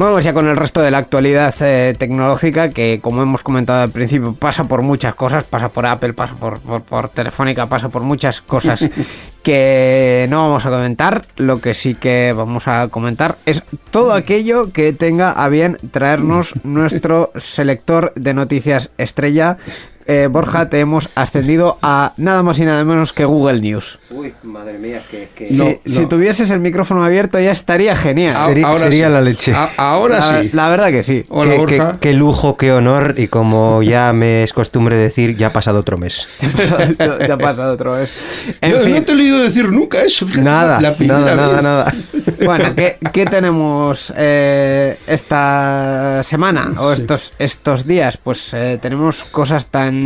Vamos ya con el resto de la actualidad eh, tecnológica que, como hemos comentado al principio, pasa por muchas cosas, pasa por Apple, pasa por, por, por Telefónica, pasa por muchas cosas que no vamos a comentar. Lo que sí que vamos a comentar es todo aquello que tenga a bien traernos nuestro selector de noticias estrella. Eh, Borja, te hemos ascendido a nada más y nada menos que Google News. Uy, madre mía, que... Si, No, si no. tuvieses el micrófono abierto ya estaría genial. Sería- ahora sería sí. la leche. A- ahora la, sí. la verdad que sí. Hola, qué, qué- Borja. qué lujo, qué honor y como ya me es costumbre decir, ya ha pasado otro mes. ya ha pasado vez. En no, fin, no te he leído decir nunca eso. fíjate, Nada, la nada, nada, nada. bueno, ¿qué, qué tenemos eh, esta semana o estos, estos días? Pues eh, tenemos cosas tan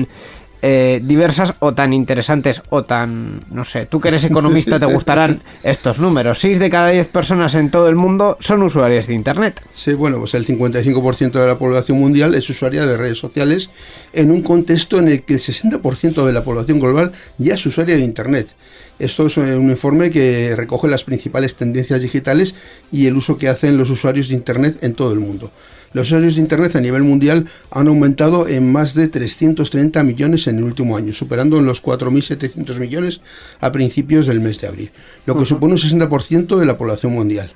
eh, diversas o tan interesantes o tan, no sé, tú que eres economista te gustarán estos números. 6 de cada 10 personas en todo el mundo son usuarios de Internet. Sí, bueno, pues el 55% de la población mundial es usuaria de redes sociales en un contexto en el que el 60% de la población global ya es usuaria de Internet. Esto es un informe que recoge las principales tendencias digitales y el uso que hacen los usuarios de Internet en todo el mundo. Los usuarios de Internet a nivel mundial han aumentado en más de 330 millones en el último año, superando los 4.700 millones a principios del mes de abril, lo que supone un 60% de la población mundial.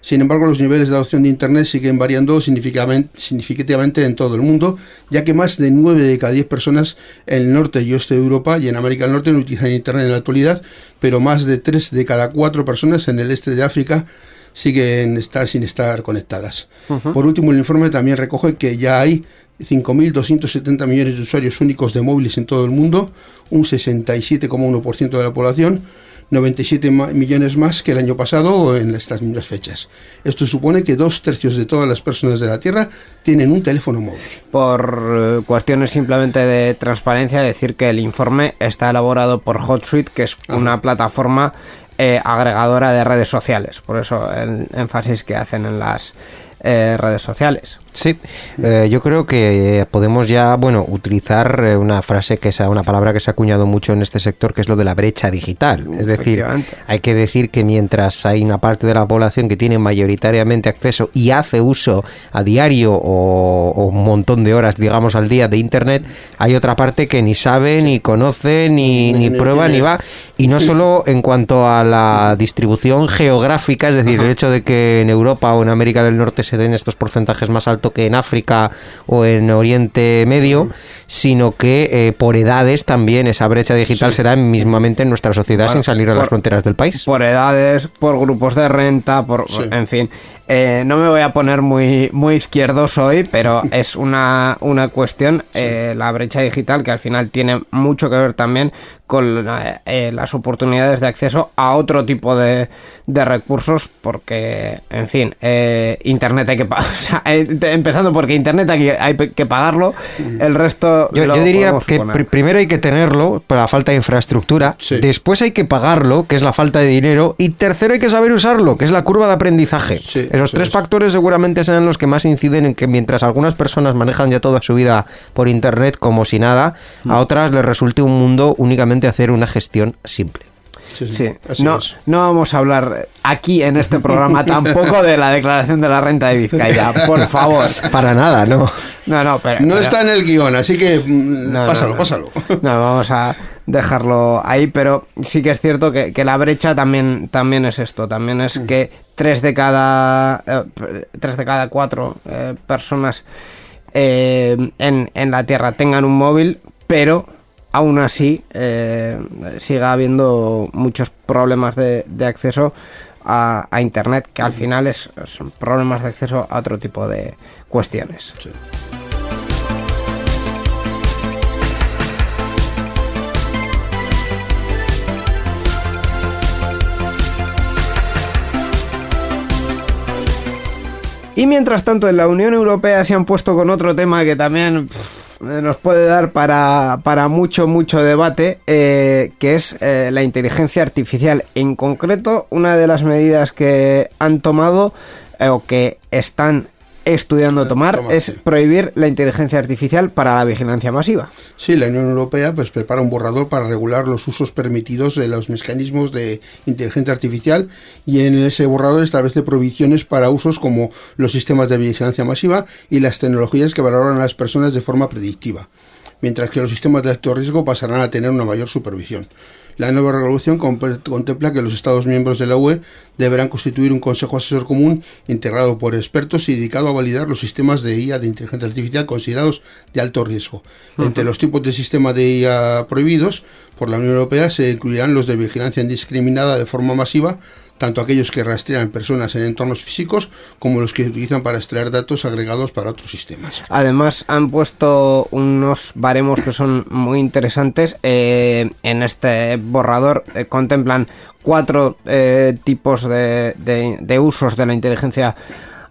Sin embargo, los niveles de adopción de Internet siguen variando significativamente, significativamente en todo el mundo, ya que más de 9 de cada 10 personas en el norte y oeste de Europa y en América del Norte no utilizan Internet en la actualidad, pero más de 3 de cada 4 personas en el este de África siguen estar sin estar conectadas. Por último, el informe también recoge que ya hay 5.270 millones de usuarios únicos de móviles en todo el mundo, un 67,1% de la población, 97 ma- millones más que el año pasado o en estas mismas fechas. Esto supone que dos tercios de todas las personas de la Tierra tienen un teléfono móvil. Por eh, cuestiones simplemente de transparencia, decir que el informe está elaborado por HotSuite, que es una plataforma eh, agregadora de redes sociales. Por eso el énfasis que hacen en las eh, redes sociales. Sí, eh, yo creo que podemos ya, bueno, utilizar eh, una frase que es una palabra que se ha acuñado mucho en este sector, que es lo de la brecha digital. Es decir, hay que decir que mientras hay una parte de la población que tiene mayoritariamente acceso y hace uso a diario o, o un montón de horas, digamos, al día de Internet, hay otra parte que ni sabe, ni conoce, ni, prueba, ni va. Y no solo en cuanto a la distribución geográfica, es decir, el hecho de que en Europa o en América del Norte se den estos porcentajes más que en África o en Oriente Medio, sino que eh, por edades también esa brecha digital se da mismamente en nuestra sociedad Bueno, sin salir a las fronteras del país. Por edades, por grupos de renta, por Sí. en fin. Eh, no me voy a poner muy, muy izquierdoso hoy, pero es una, una cuestión, eh, la brecha digital, que al final tiene mucho que ver también con eh, las oportunidades de acceso a otro tipo de, de recursos, porque, en fin, eh, Internet hay que pagar. empezando porque Internet hay que, hay que pagarlo, el resto. Yo, lo yo diría que pr- primero hay que tenerlo, por la falta de infraestructura, Sí. después hay que pagarlo, que es la falta de dinero, y tercero hay que saber usarlo, que es la curva de aprendizaje. Sí, Esos sí, tres sí. factores seguramente sean los que más inciden en que mientras algunas personas manejan ya toda su vida por Internet como si nada, Mm. a otras les resulte un mundo únicamente hacer una gestión simple. Sí, sí, Sí, así no, es. no vamos a hablar aquí en este programa tampoco de la declaración de la renta de Vizcaya, por favor. Para nada, ¿no? No, no, pero. No pero- está en el guion, así que mm, no, pásalo, no. pásalo. No, vamos a dejarlo ahí, pero sí que es cierto que, que la brecha también, también es esto, también es que tres de cada eh, tres de cada cuatro eh, personas eh, en, en la Tierra tengan un móvil, pero aún así eh, siga habiendo muchos problemas de, acceso a, Internet, que al final es, son problemas de acceso a otro tipo de cuestiones. Y mientras tanto, en la Unión Europea se han puesto con otro tema que también nos puede dar para, para mucho, mucho debate, eh, que es eh, la inteligencia artificial. En concreto, una de las medidas que han tomado eh, o que están estudiando tomar tomar, es sí. prohibir la inteligencia artificial para la vigilancia masiva. Sí, la Unión Europea pues, prepara un borrador para regular los usos permitidos de los mecanismos de inteligencia artificial y en ese borrador establece prohibiciones para usos como los sistemas de vigilancia masiva y las tecnologías que valoran a las personas de forma predictiva, mientras que los sistemas de alto riesgo pasarán a tener una mayor supervisión. La nueva resolución comp- contempla que los Estados miembros de la UE deberán constituir un Consejo Asesor Común integrado por expertos y dedicado a validar los sistemas de IA de inteligencia artificial considerados de alto riesgo. Entre los tipos de sistema de IA prohibidos por la Unión Europea se incluirán los de vigilancia indiscriminada de forma masiva, tanto aquellos que rastrean personas en entornos físicos como los que utilizan para extraer datos agregados para otros sistemas. Además han puesto unos baremos que son muy interesantes. eh, en este borrador eh, contemplan cuatro eh, tipos de, de- de usos de la inteligencia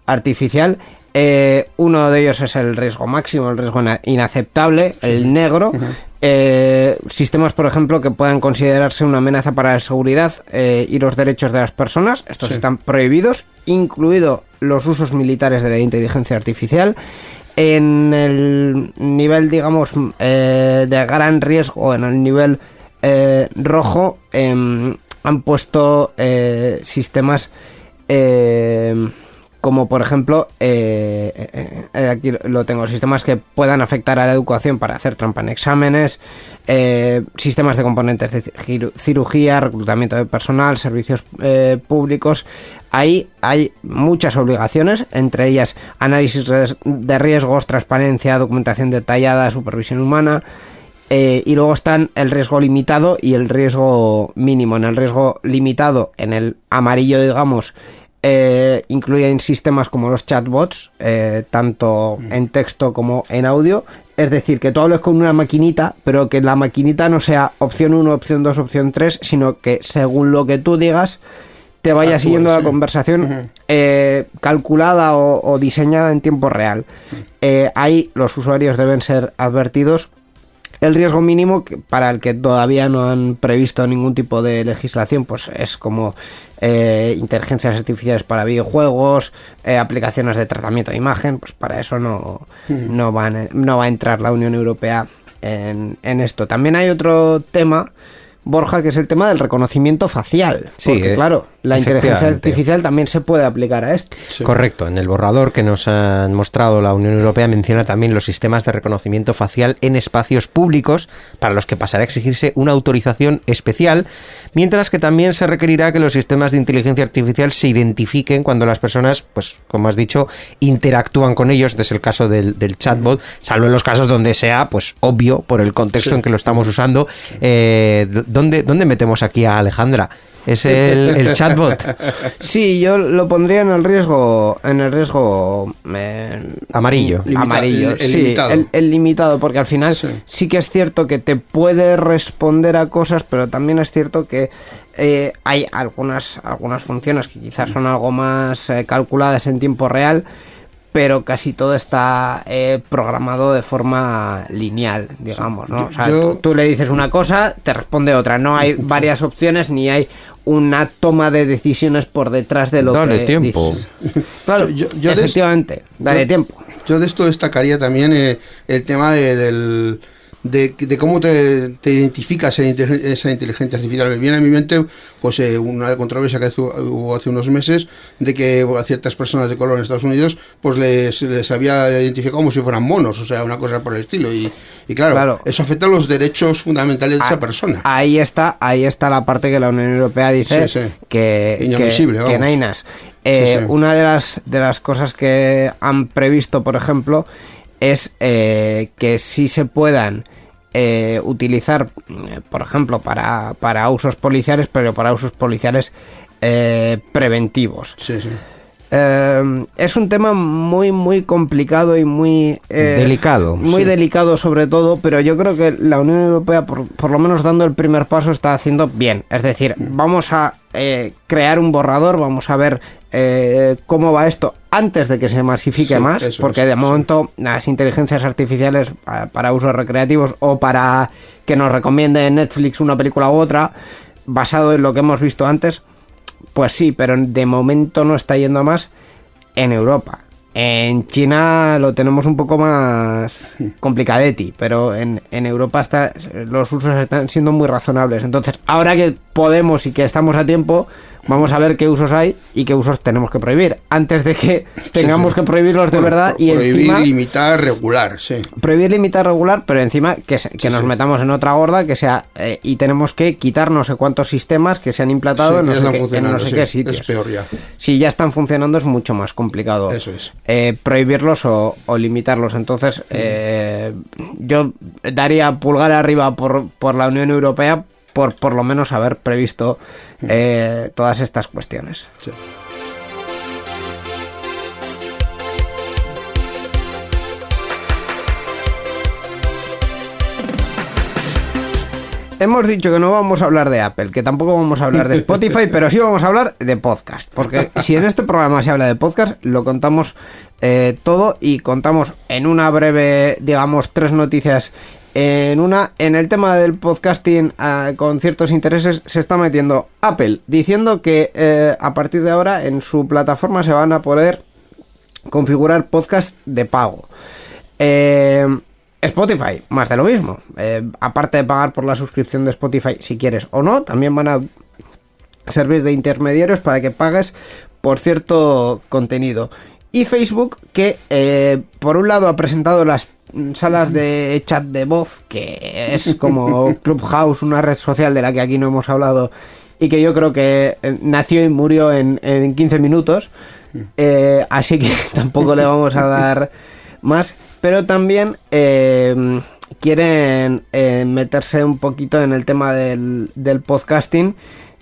artificial. Eh, uno de ellos es el riesgo máximo, el riesgo ina- inaceptable, el negro. Eh, sistemas, por ejemplo, que puedan considerarse una amenaza para la seguridad eh, y los derechos de las personas. Estos Sí. están prohibidos, incluido los usos militares de la inteligencia artificial. En el nivel, digamos, eh, de gran riesgo, en el nivel eh, rojo, em, han puesto sistemas eh, como por ejemplo, eh, eh, eh, aquí lo tengo, sistemas que puedan afectar a la educación para hacer trampa en exámenes, sistemas de componentes de ciru- cirugía, reclutamiento de personal, servicios públicos. Ahí hay muchas obligaciones, entre ellas análisis de riesgos, transparencia, documentación detallada, supervisión humana. Y luego están el riesgo limitado y el riesgo mínimo. En el riesgo limitado, en el amarillo, digamos, eh, incluyen sistemas como los chatbots, eh, tanto en texto como en audio. Es decir, que tú hables con una maquinita, pero que la maquinita no sea opción 1, opción 2, opción 3, sino que según lo que tú digas, te vaya siguiendo la conversación eh, calculada o, o diseñada en tiempo real. Eh, ahí los usuarios deben ser advertidos el riesgo mínimo que- para el que todavía no han previsto ningún tipo de legislación, pues es como eh, inteligencias artificiales para videojuegos, eh, aplicaciones de tratamiento de imagen, pues para eso no, no, van, no va a entrar la Unión Europea en, en esto. También hay otro tema, Borja, que es el tema del reconocimiento facial. Sí, porque eh, claro, la inteligencia artificial también se puede aplicar a esto. Sí. Correcto, en el borrador que nos han mostrado la Unión Europea menciona también los sistemas de reconocimiento facial en espacios públicos para los que pasará a exigirse una autorización especial, mientras que también se requerirá que los sistemas de inteligencia artificial se identifiquen cuando las personas, pues como has dicho, interactúan con ellos, este es el caso del, del chatbot, salvo en los casos donde sea pues obvio por el contexto Sí. en que lo estamos usando. Eh, ¿dónde, ¿Dónde metemos aquí a Alejandra? Es el, el chatbot. Sí, yo lo pondría en el riesgo, en el riesgo eh, Amarillo. Limita- amarillo, el- el sí, limitado. El, el limitado, porque al final sí. Sí. que es cierto que te puede responder a cosas, pero también es cierto que eh, hay algunas, algunas funciones que quizás son algo más eh, calculadas en tiempo real, pero casi todo está eh, programado de forma lineal, digamos, ¿no? O sea, yo- tú, tú le dices una cosa, te responde otra. No hay varias opciones ni hay una toma de decisiones por detrás de lo Dale que tiempo. dices. Claro, Yo- yo- yo de- efectivamente, dale yo- tiempo. Yo de esto destacaría también eh, el tema de, del- de, de cómo te, te identifica esa, inte- esa inteligencia artificial. Me viene a mi mente pues eh, una controversia que hubo hace unos meses de que a ciertas personas de color en Estados Unidos pues les, les había identificado como si fueran monos, o sea, una cosa por el estilo. Y, y claro, Claro. eso afecta a los derechos fundamentales de Ah, esa persona. Ahí está, ahí está la parte que la Unión Europea dice Sí, sí. que, que, Inadmisible, que vamos. nainas. Eh, Sí, sí. Una de las, de las cosas que han previsto, por ejemplo, es eh, que sí se puedan eh, utilizar, eh, por ejemplo, para, para usos policiales, pero para usos policiales preventivos. Sí, sí. Eh, es un tema muy, muy complicado y muy... eh, Delicado, Muy sí. delicado sobre todo, pero yo creo que la Unión Europea, por, por lo menos dando el primer paso, está haciendo bien. Es decir, vamos a eh, crear un borrador, vamos a ver eh, cómo va esto antes de que se masifique Sí, más, eso porque de sí. momento las inteligencias artificiales ah, para usos recreativos o para que nos recomiende Netflix una película u otra, basado en lo que hemos visto antes, pues sí, pero de momento no está yendo a más en Europa. En China lo tenemos un poco más complicadetti, pero en, en Europa está, los usos están siendo muy razonables. Entonces, ahora que podemos y que estamos a tiempo, vamos a ver qué usos hay y qué usos tenemos que prohibir. Antes de que tengamos sí. que prohibirlos de Bueno, verdad y prohibir, encima... limitar, regular, sí. Prohibir limitar regular, pero encima que, que nos metamos en otra gorda que sea eh, y tenemos que quitar no sé cuántos sistemas que se han implantado en, no sé qué, en no sé es peor ya. Si ya están funcionando es mucho más complicado Eso es. eh, prohibirlos o, o limitarlos. Entonces, eh, yo daría pulgar arriba por, por la Unión Europea por por lo menos haber previsto eh, todas estas cuestiones. Sí. Hemos dicho que no vamos a hablar de Apple, que tampoco vamos a hablar de Spotify, pero sí vamos a hablar de podcast. Porque si en este programa se habla de podcast, lo contamos eh, todo y contamos en una breve, digamos, tres noticias. En una, en el tema del podcasting ah, con ciertos intereses se está metiendo Apple, diciendo que eh, a partir de ahora en su plataforma se van a poder configurar podcast de pago. Eh, Spotify, más de lo mismo. Eh, aparte de pagar por la suscripción de Spotify, si quieres o no, también van a servir de intermediarios para que pagues por cierto contenido. Y Facebook, que eh, por un lado ha presentado las mm, salas de chat de voz, que es como Clubhouse, una red social de la que aquí no hemos hablado, y que yo creo que eh, nació y murió en, en 15 minutos. Eh, así que tampoco le vamos a dar más. Pero también eh, quieren eh, meterse un poquito en el tema del, del podcasting.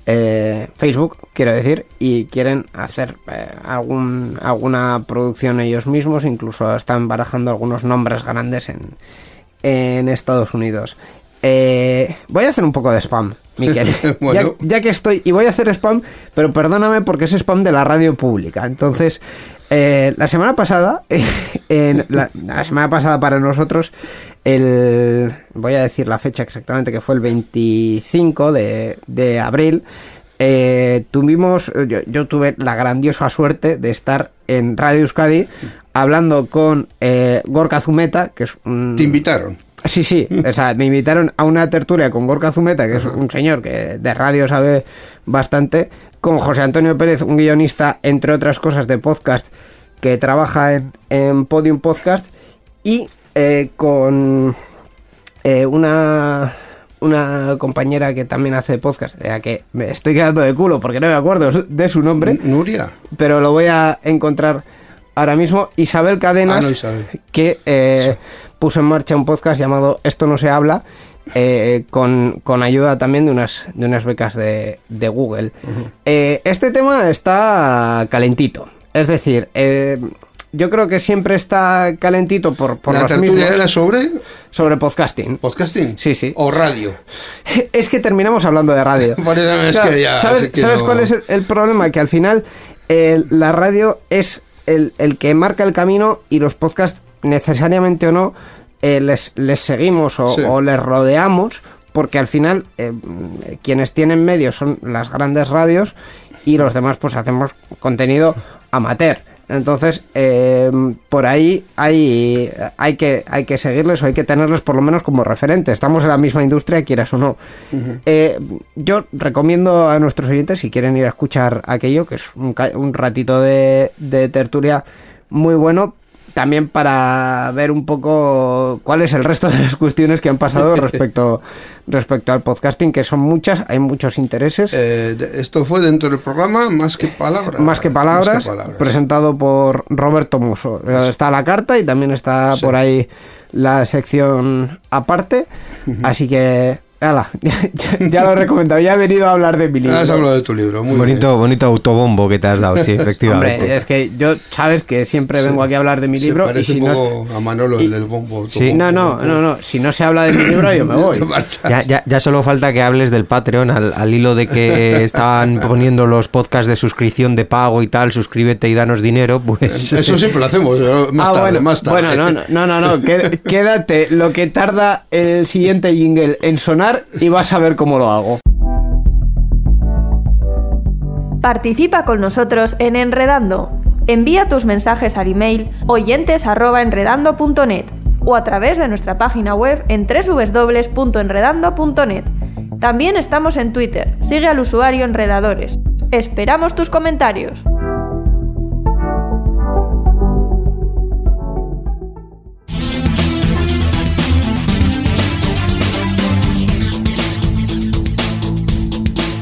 eh, Facebook, quiero decir, y quieren hacer eh, algún, alguna producción ellos mismos, incluso están barajando algunos nombres grandes en, en Estados Unidos. Eh, voy a hacer un poco de spam, Miquel. Bueno. ya, ya que estoy, y voy a hacer spam, pero perdóname porque es spam de la radio pública. Entonces, eh, la semana pasada, en la, la semana pasada para nosotros, el, voy a decir la fecha exactamente, que fue el 25 de, de abril, eh, tuvimos, yo, yo tuve la grandiosa suerte de estar en Radio Euskadi hablando con eh, Gorka Zumeta, que es un... Te invitaron. Sí, sí, o sea, me invitaron a una tertulia con Gorka Zumeta, que es un señor que de radio sabe bastante, con José Antonio Pérez, un guionista, entre otras cosas, de podcast, que trabaja en, en Podium Podcast, y eh, con eh, una, una compañera que también hace podcast, de la que me estoy quedando de culo porque no me acuerdo de su nombre, Nuria. pero lo voy a encontrar ahora mismo. Isabel Cadenas, Ah, no, Isabel. que eh, puso en marcha un podcast llamado Esto no se habla, eh, con, con ayuda también de unas, de unas becas de, de Google. Eh, este tema está calentito. Es decir, eh, yo creo que siempre está calentito por, por la los tertulia mismos era sobre sobre podcasting. podcasting. Sí, sí. O radio. Es que terminamos hablando de radio. Por eso es Claro, que ya. ¿Sabes, que sabes no- cuál es el, el problema? Que al final la radio es el, el que marca el camino y los podcasts, necesariamente o no, eh, les, les seguimos o, Sí. o les rodeamos, porque al final eh, quienes tienen medios son las grandes radios y los demás pues hacemos contenido amateur. Entonces, eh, por ahí hay, hay, que, hay que seguirles o hay que tenerles por lo menos como referente. Estamos en la misma industria, quieras o no. Eh, yo recomiendo a nuestros oyentes, si quieren ir a escuchar aquello, que es un, un ratito de, de tertulia muy bueno, también para ver un poco cuál es el resto de las cuestiones que han pasado respecto, respecto al podcasting, que son muchas, hay muchos intereses. Eh, esto fue dentro del programa Más que Palabras. Más que palabras, Más que palabras. presentado por Roberto Muso. Está la carta y también está Sí. por ahí la sección aparte. Así que, ala, ya, ya lo he recomendado. Ya he venido a hablar de mi libro. Has hablado de tu libro. Muy bonito, bien. bonito autobombo que te has dado, sí, efectivamente. Hombre, es que yo, sabes que siempre vengo aquí a hablar de mi Se libro y parece si un no... a Manolo, y- el del bombo. Sí. bombo, No, no, bombo. no, no. Si no se habla de mi libro, yo me voy. Ya, ya, ya solo falta que hables del Patreon al, al hilo de que estaban poniendo los podcasts de suscripción de pago y tal, suscríbete y danos dinero, pues... Eso siempre lo hacemos, pero más ah, tarde, bueno, más tarde. bueno, no, no, no, no, no, qué- quédate lo que tarda el siguiente jingle en sonar y vas a ver cómo lo hago. Participa con nosotros en Enredando. Envía tus mensajes al email oyentes@enredando.net o a través de nuestra página web en www.enredando.net. También estamos en Twitter. Sigue al usuario Enredadores. Esperamos tus comentarios.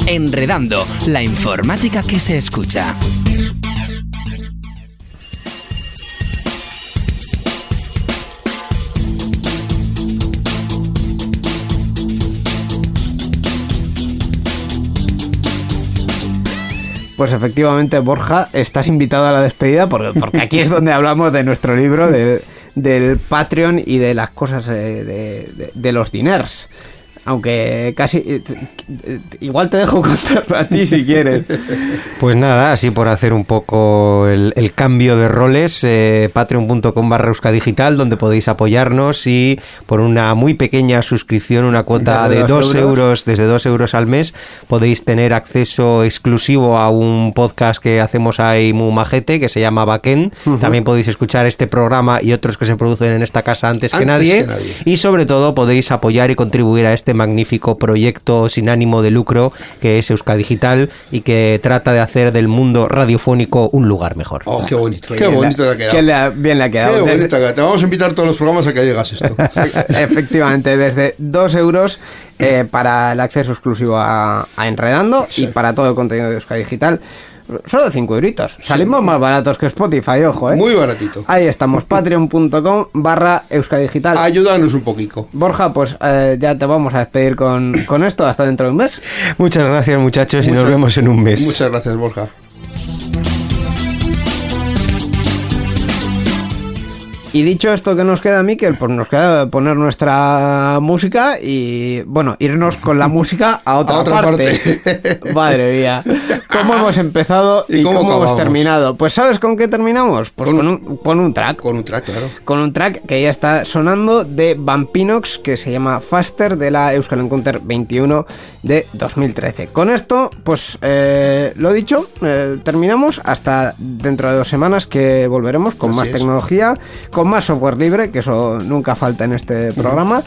Enredando, la informática que se escucha. Pues efectivamente, Borja, estás invitado a la despedida porque, porque aquí es donde hablamos de nuestro libro, del, del Patreon y de las cosas eh, de, de- de los diners. Aunque casi... eh, Igual te dejo contarlo a ti si quieres. Pues nada, así por hacer un poco el, el cambio de roles, eh, patreon.com barra digital donde podéis apoyarnos y por una muy pequeña suscripción, una cuota de dos 2 euros. euros, desde 2 euros al mes, podéis tener acceso exclusivo a un podcast que hacemos ahí muy majete, que se llama Backend. También podéis escuchar este programa y otros que se producen en esta casa antes, que, nadie. que nadie. Y sobre todo podéis apoyar y contribuir a este magnífico proyecto sin ánimo de lucro que es Euska Digital y que trata de hacer del mundo radiofónico un lugar mejor. Oh, qué bonito, Qué qué bien bonito le- te ha quedado. qué bien le ha quedado. Qué Desde- bonito te vamos a invitar todos los programas a que llegas esto. Efectivamente, desde 2 euros eh, para el acceso exclusivo a, a Enredando y para todo el contenido de Euskadi Digital. Solo 5 euritos. Salimos más baratos que Spotify, ojo, ¿eh? Muy baratito. Ahí estamos, patreon.com barra Euskadi Digital. Ayúdanos un poquito. Borja, pues eh, ya te vamos a despedir con, con esto hasta dentro de un mes. Muchas gracias muchachos y nos vemos en un mes. Muchas gracias, Borja. Y dicho esto que nos queda, Miquel, pues nos queda poner nuestra música y, bueno, irnos con la música a otra, A otra parte. Madre mía. ¿Cómo hemos empezado y, ¿Y cómo cómo, hemos terminado? Pues ¿sabes con qué terminamos? Pues con, Con un, con un track. Con un track, claro. Con un track que ya está sonando de Vampinox que se llama Faster de la Euskal Encounter 21 de 2013. Con esto, pues eh, lo dicho, eh, terminamos hasta dentro de dos semanas que volveremos con Así más es. tecnología, con más software libre, que eso nunca falta en este programa.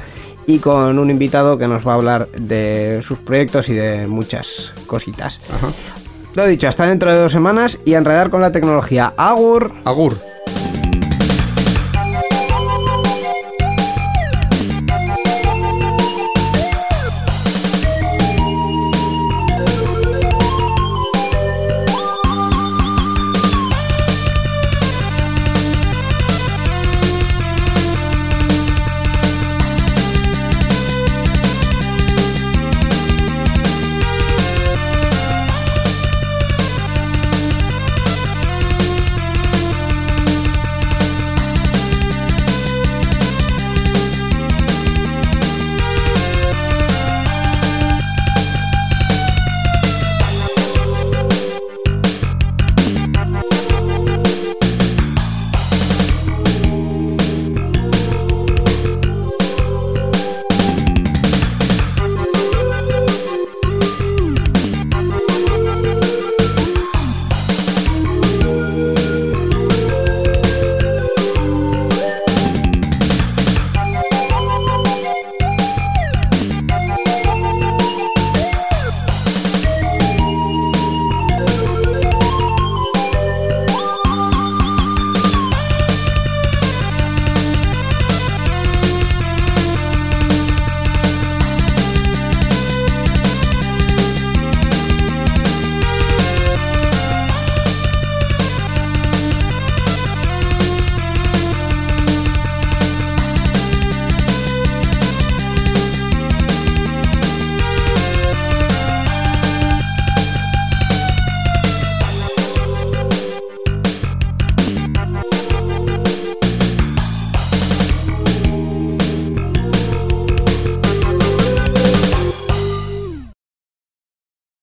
Y con un invitado que nos va a hablar de sus proyectos y de muchas cositas. Lo dicho, hasta dentro de dos semanas y a enredar con la tecnología. Agur. Agur.